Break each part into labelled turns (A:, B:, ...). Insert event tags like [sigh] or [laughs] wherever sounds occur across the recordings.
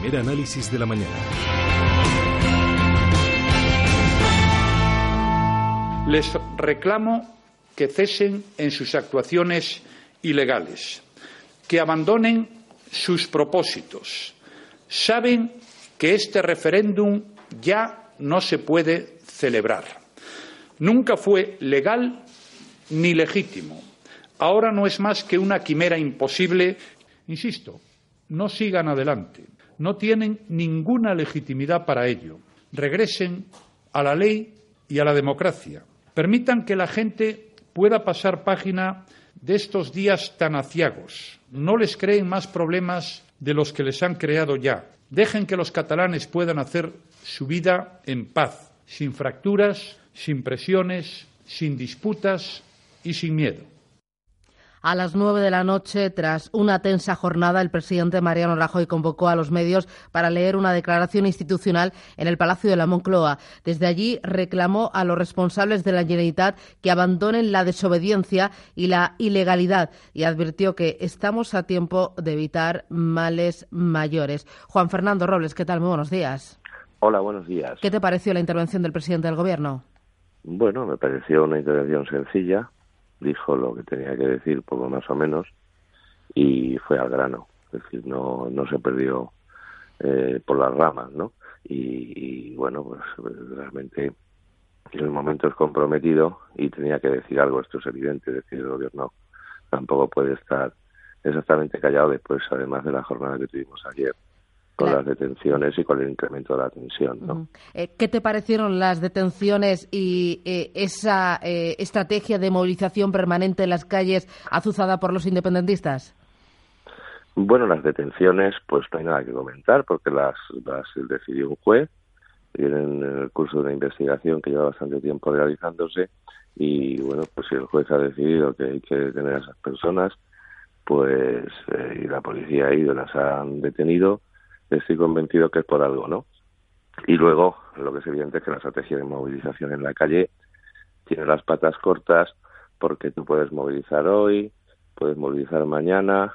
A: primer análisis de la mañana.
B: Les reclamo que cesen en sus actuaciones ilegales, que abandonen sus propósitos. Saben que este referéndum ya no se puede celebrar. Nunca fue legal ni legítimo. Ahora no es más que una quimera imposible. Insisto, no sigan adelante. No tienen ninguna legitimidad para ello. Regresen a la ley y a la democracia. Permitan que la gente pueda pasar página de estos días tan aciagos. No les creen más problemas de los que les han creado ya. Dejen que los catalanes puedan hacer su vida en paz, sin fracturas, sin presiones, sin disputas y sin miedo.
C: A las nueve de la noche, tras una tensa jornada, el presidente Mariano Rajoy convocó a los medios para leer una declaración institucional en el Palacio de la Moncloa. Desde allí reclamó a los responsables de la Generalitat que abandonen la desobediencia y la ilegalidad y advirtió que estamos a tiempo de evitar males mayores. Juan Fernando Robles, ¿qué tal? Muy buenos días.
D: Hola, buenos días.
C: ¿Qué te pareció la intervención del presidente del Gobierno?
D: Bueno, me pareció una intervención sencilla, dijo lo que tenía que decir, poco más o menos, y fue al grano. Es decir, no, no se perdió eh, por las ramas, ¿no? Y, bueno, pues realmente el momento es comprometido y tenía que decir algo, esto es evidente, decir, el gobierno tampoco puede estar exactamente callado después, además de la jornada que tuvimos ayer con las detenciones y con el incremento de la tensión. ¿no?
C: Eh, ¿Qué te parecieron las detenciones y eh, esa eh, estrategia de movilización permanente en las calles azuzada por los independentistas?
D: Bueno, las detenciones, pues no hay nada que comentar porque las, las decidió un juez, en el curso de una investigación que lleva bastante tiempo realizándose y bueno, pues si el juez ha decidido que hay que detener a esas personas, pues y la policía ha ido, las han detenido, estoy convencido que es por algo, ¿no? Y luego, lo que es evidente es que la estrategia de movilización en la calle tiene las patas cortas porque tú puedes movilizar hoy, puedes movilizar mañana,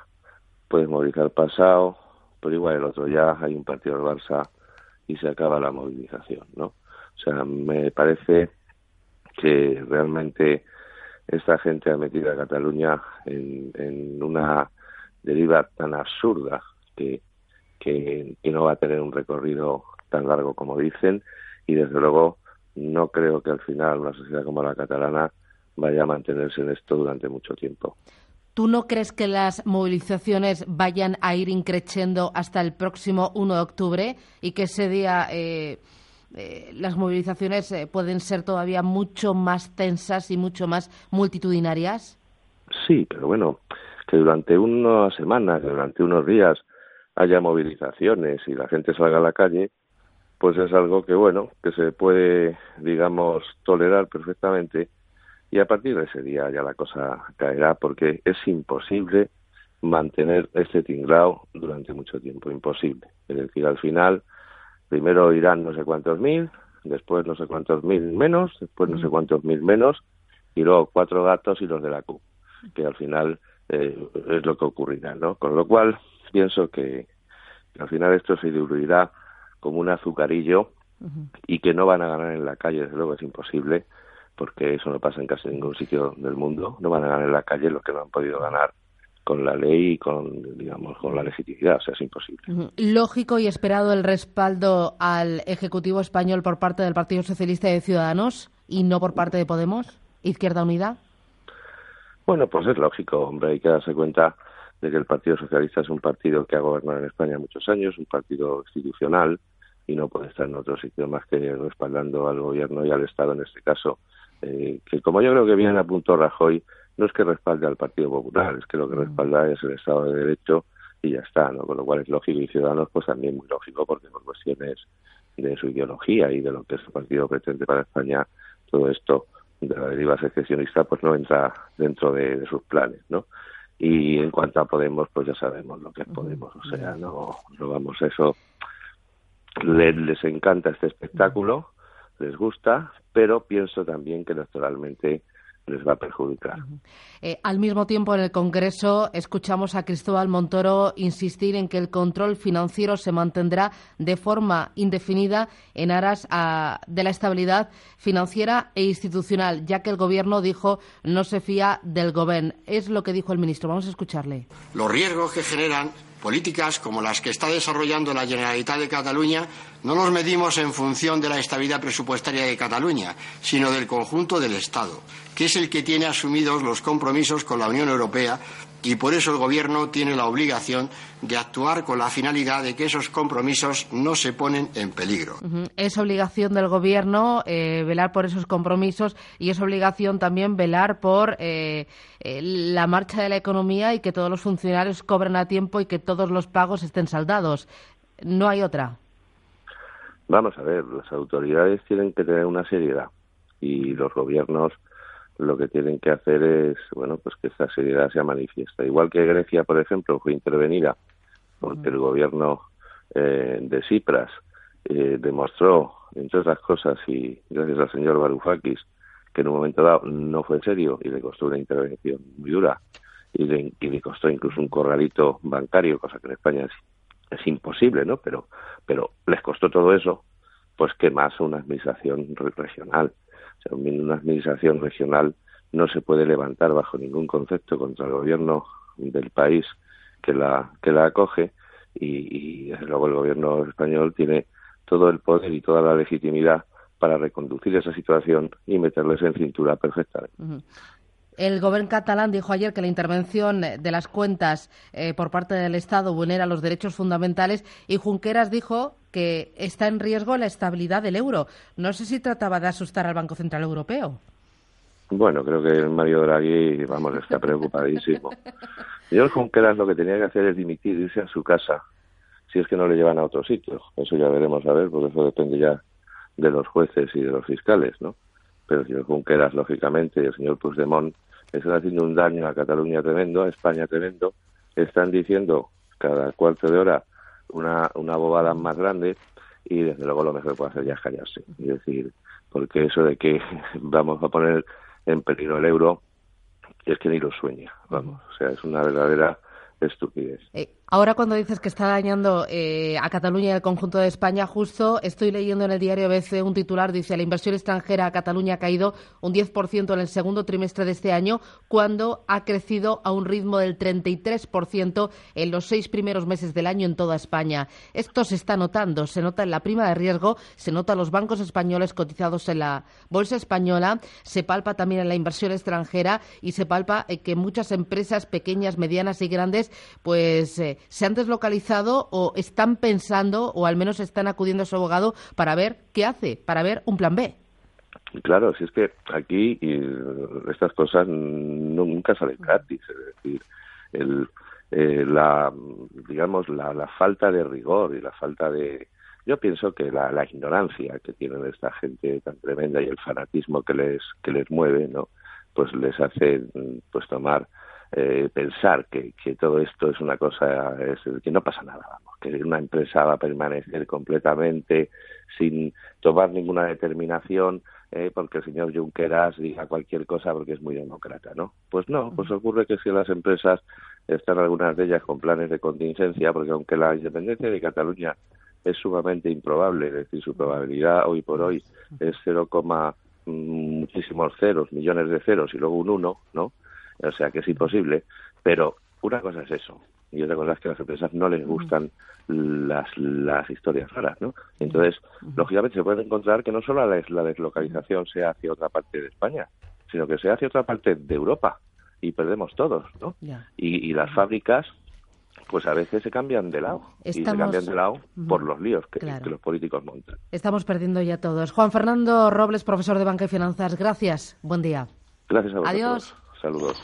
D: puedes movilizar pasado, pero igual el otro ya hay un partido del Barça y se acaba la movilización, ¿no? O sea, me parece que realmente esta gente ha metido a Cataluña en, en una deriva tan absurda que que, no va a tener un recorrido tan largo como dicen y desde luego no creo que al final una sociedad como la catalana vaya a mantenerse en esto durante mucho tiempo.
C: ¿Tú no crees que las movilizaciones vayan a ir increciendo hasta el próximo 1 de octubre y que ese día eh, eh, las movilizaciones eh, pueden ser todavía mucho más tensas y mucho más multitudinarias?
D: Sí, pero bueno, que durante una semana, que durante unos días haya movilizaciones y la gente salga a la calle, pues es algo que, bueno, que se puede, digamos, tolerar perfectamente y a partir de ese día ya la cosa caerá porque es imposible mantener este tinglao durante mucho tiempo, imposible. Es decir, al final, primero irán no sé cuántos mil, después no sé cuántos mil menos, después no sé cuántos mil menos, y luego cuatro gatos y los de la Q, que al final eh, es lo que ocurrirá, ¿no? Con lo cual, pienso que, al final esto se diluirá como un azucarillo y que no van a ganar en la calle, desde luego es imposible, porque eso no pasa en casi ningún sitio del mundo, no van a ganar en la calle los que no han podido ganar con la ley y con digamos con la legitimidad, o sea, es imposible.
C: Lógico y esperado el respaldo al ejecutivo español por parte del Partido Socialista y de Ciudadanos y no por parte de Podemos, Izquierda Unida.
D: Bueno, pues es lógico, hombre, hay que darse cuenta de que el Partido Socialista es un partido que ha gobernado en España muchos años, un partido institucional y no puede estar en otro sitio más que respaldando al gobierno y al Estado en este caso. Eh, que como yo creo que bien apuntó Rajoy, no es que respalde al Partido Popular, es que lo que respalda es el Estado de Derecho y ya está, ¿no? Con lo cual es lógico y Ciudadanos pues también muy lógico porque por cuestiones de su ideología y de lo que el partido pretende para España, todo esto de la deriva secesionista pues no entra dentro de, de sus planes, ¿no? Y en cuanto a Podemos pues ya sabemos lo que es Podemos o sea no no vamos a eso. Les, les encanta este espectáculo les gusta pero pienso también que electoralmente les va a perjudicar.
C: Eh, al mismo tiempo, en el Congreso escuchamos a Cristóbal Montoro insistir en que el control financiero se mantendrá de forma indefinida en aras de la estabilidad financiera e institucional, ya que el Gobierno dijo no se fía del Gobierno. Es lo que dijo el ministro. Vamos a escucharle.
A: Los riesgos que generan políticas como las que está desarrollando la Generalitat de Cataluña no los medimos en función de la estabilidad presupuestaria de Cataluña, sino del conjunto del Estado, que es el que tiene asumidos los compromisos con la Unión Europea y por eso el Gobierno tiene la obligación de actuar con la finalidad de que esos compromisos no se ponen en peligro.
C: Es obligación del Gobierno eh, velar por esos compromisos y es obligación también velar por eh, eh, la marcha de la economía y que todos los funcionarios cobren a tiempo y que todos los pagos estén saldados. No hay otra.
D: Vamos a ver, las autoridades tienen que tener una seriedad y los gobiernos lo que tienen que hacer es, bueno, pues que esta seriedad sea manifiesta. Igual que Grecia, por ejemplo, fue intervenida porque el gobierno eh, de Cipras eh, demostró, entre otras cosas, y gracias al señor Varoufakis, que en un momento dado no fue serio y le costó una intervención muy dura y le, costó incluso un corralito bancario, cosa que en España es, imposible, ¿no? Pero, pero les costó todo eso, pues que más una administración regional una administración regional no se puede levantar bajo ningún concepto contra el gobierno del país que la que la acoge y, desde luego el gobierno español tiene todo el poder y toda la legitimidad para reconducir esa situación y meterles en cintura perfectamente.
C: El gobierno catalán dijo ayer que la intervención de las cuentas eh, por parte del Estado vulnera los derechos fundamentales y Junqueras dijo que está en riesgo la estabilidad del euro. No sé si trataba de asustar al Banco Central Europeo.
D: Bueno, creo que Mario Draghi, vamos, está preocupadísimo. Señor Junqueras lo que tenía que hacer es dimitir, irse a su casa, si es que no le llevan a otro sitio. Eso ya veremos a ver, porque eso depende ya de los jueces y de los fiscales, ¿no? Pero el señor Junqueras, lógicamente, y el señor Puigdemont están haciendo un daño a Cataluña tremendo, a España tremendo, están diciendo cada cuarto de hora una, una bobada más grande y desde luego lo mejor que puede hacer ya es callarse. Es decir, porque eso de que [laughs] vamos a poner en peligro el euro es que ni lo sueña, vamos, o sea, es una verdadera estupidez.
C: Eh, ahora cuando dices que está dañando eh, a Cataluña y al conjunto de España, justo estoy leyendo en el diario ABC un titular, dice, la inversión extranjera a Cataluña ha caído un 10% en el segundo trimestre de este año, cuando ha crecido a un ritmo del 33% en los seis primeros meses del año en toda España. Esto se está notando, se nota en la prima de riesgo, se nota en los bancos españoles cotizados en la bolsa española, se palpa también en la inversión extranjera y se palpa que muchas empresas pequeñas, medianas y grandes pues eh, se han deslocalizado o están pensando o al menos están acudiendo a su abogado para ver qué hace, para ver un plan B.
D: Claro, si es que aquí estas cosas nunca salen gratis, es decir, el, eh, la digamos la, la, falta de rigor y la falta de yo pienso que la, la ignorancia que tienen esta gente tan tremenda y el fanatismo que les que les mueve no pues les hace pues tomar eh, pensar que, que, todo esto es una cosa, es, que no pasa nada, vamos, que una empresa va a permanecer completamente sin tomar ninguna determinación eh, porque el señor Junqueras diga cualquier cosa porque es muy demócrata, ¿no? Pues no, pues ocurre que si las empresas están algunas de ellas con planes de contingencia, porque aunque la independencia de Cataluña es sumamente improbable, es decir, su probabilidad hoy por hoy es 0, mm, muchísimos ceros, millones de ceros y luego un uno, ¿no? O sea que es imposible, pero una cosa es eso, y otra cosa es que a las empresas no les gustan las, las historias raras, ¿no? Entonces, lógicamente se puede encontrar que no solo la, la deslocalización sea hacia otra parte de España, sino que sea hacia otra parte de Europa y perdemos todos, ¿no? Y, y, las fábricas, pues a veces se cambian de lado y se cambian de lado por los líos que, que, los políticos montan.
C: Estamos perdiendo ya todos. Juan Fernando Robles, profesor de Banca y Finanzas, gracias. Buen día.
D: Gracias a vosotros.
C: Adiós.
D: Saludos.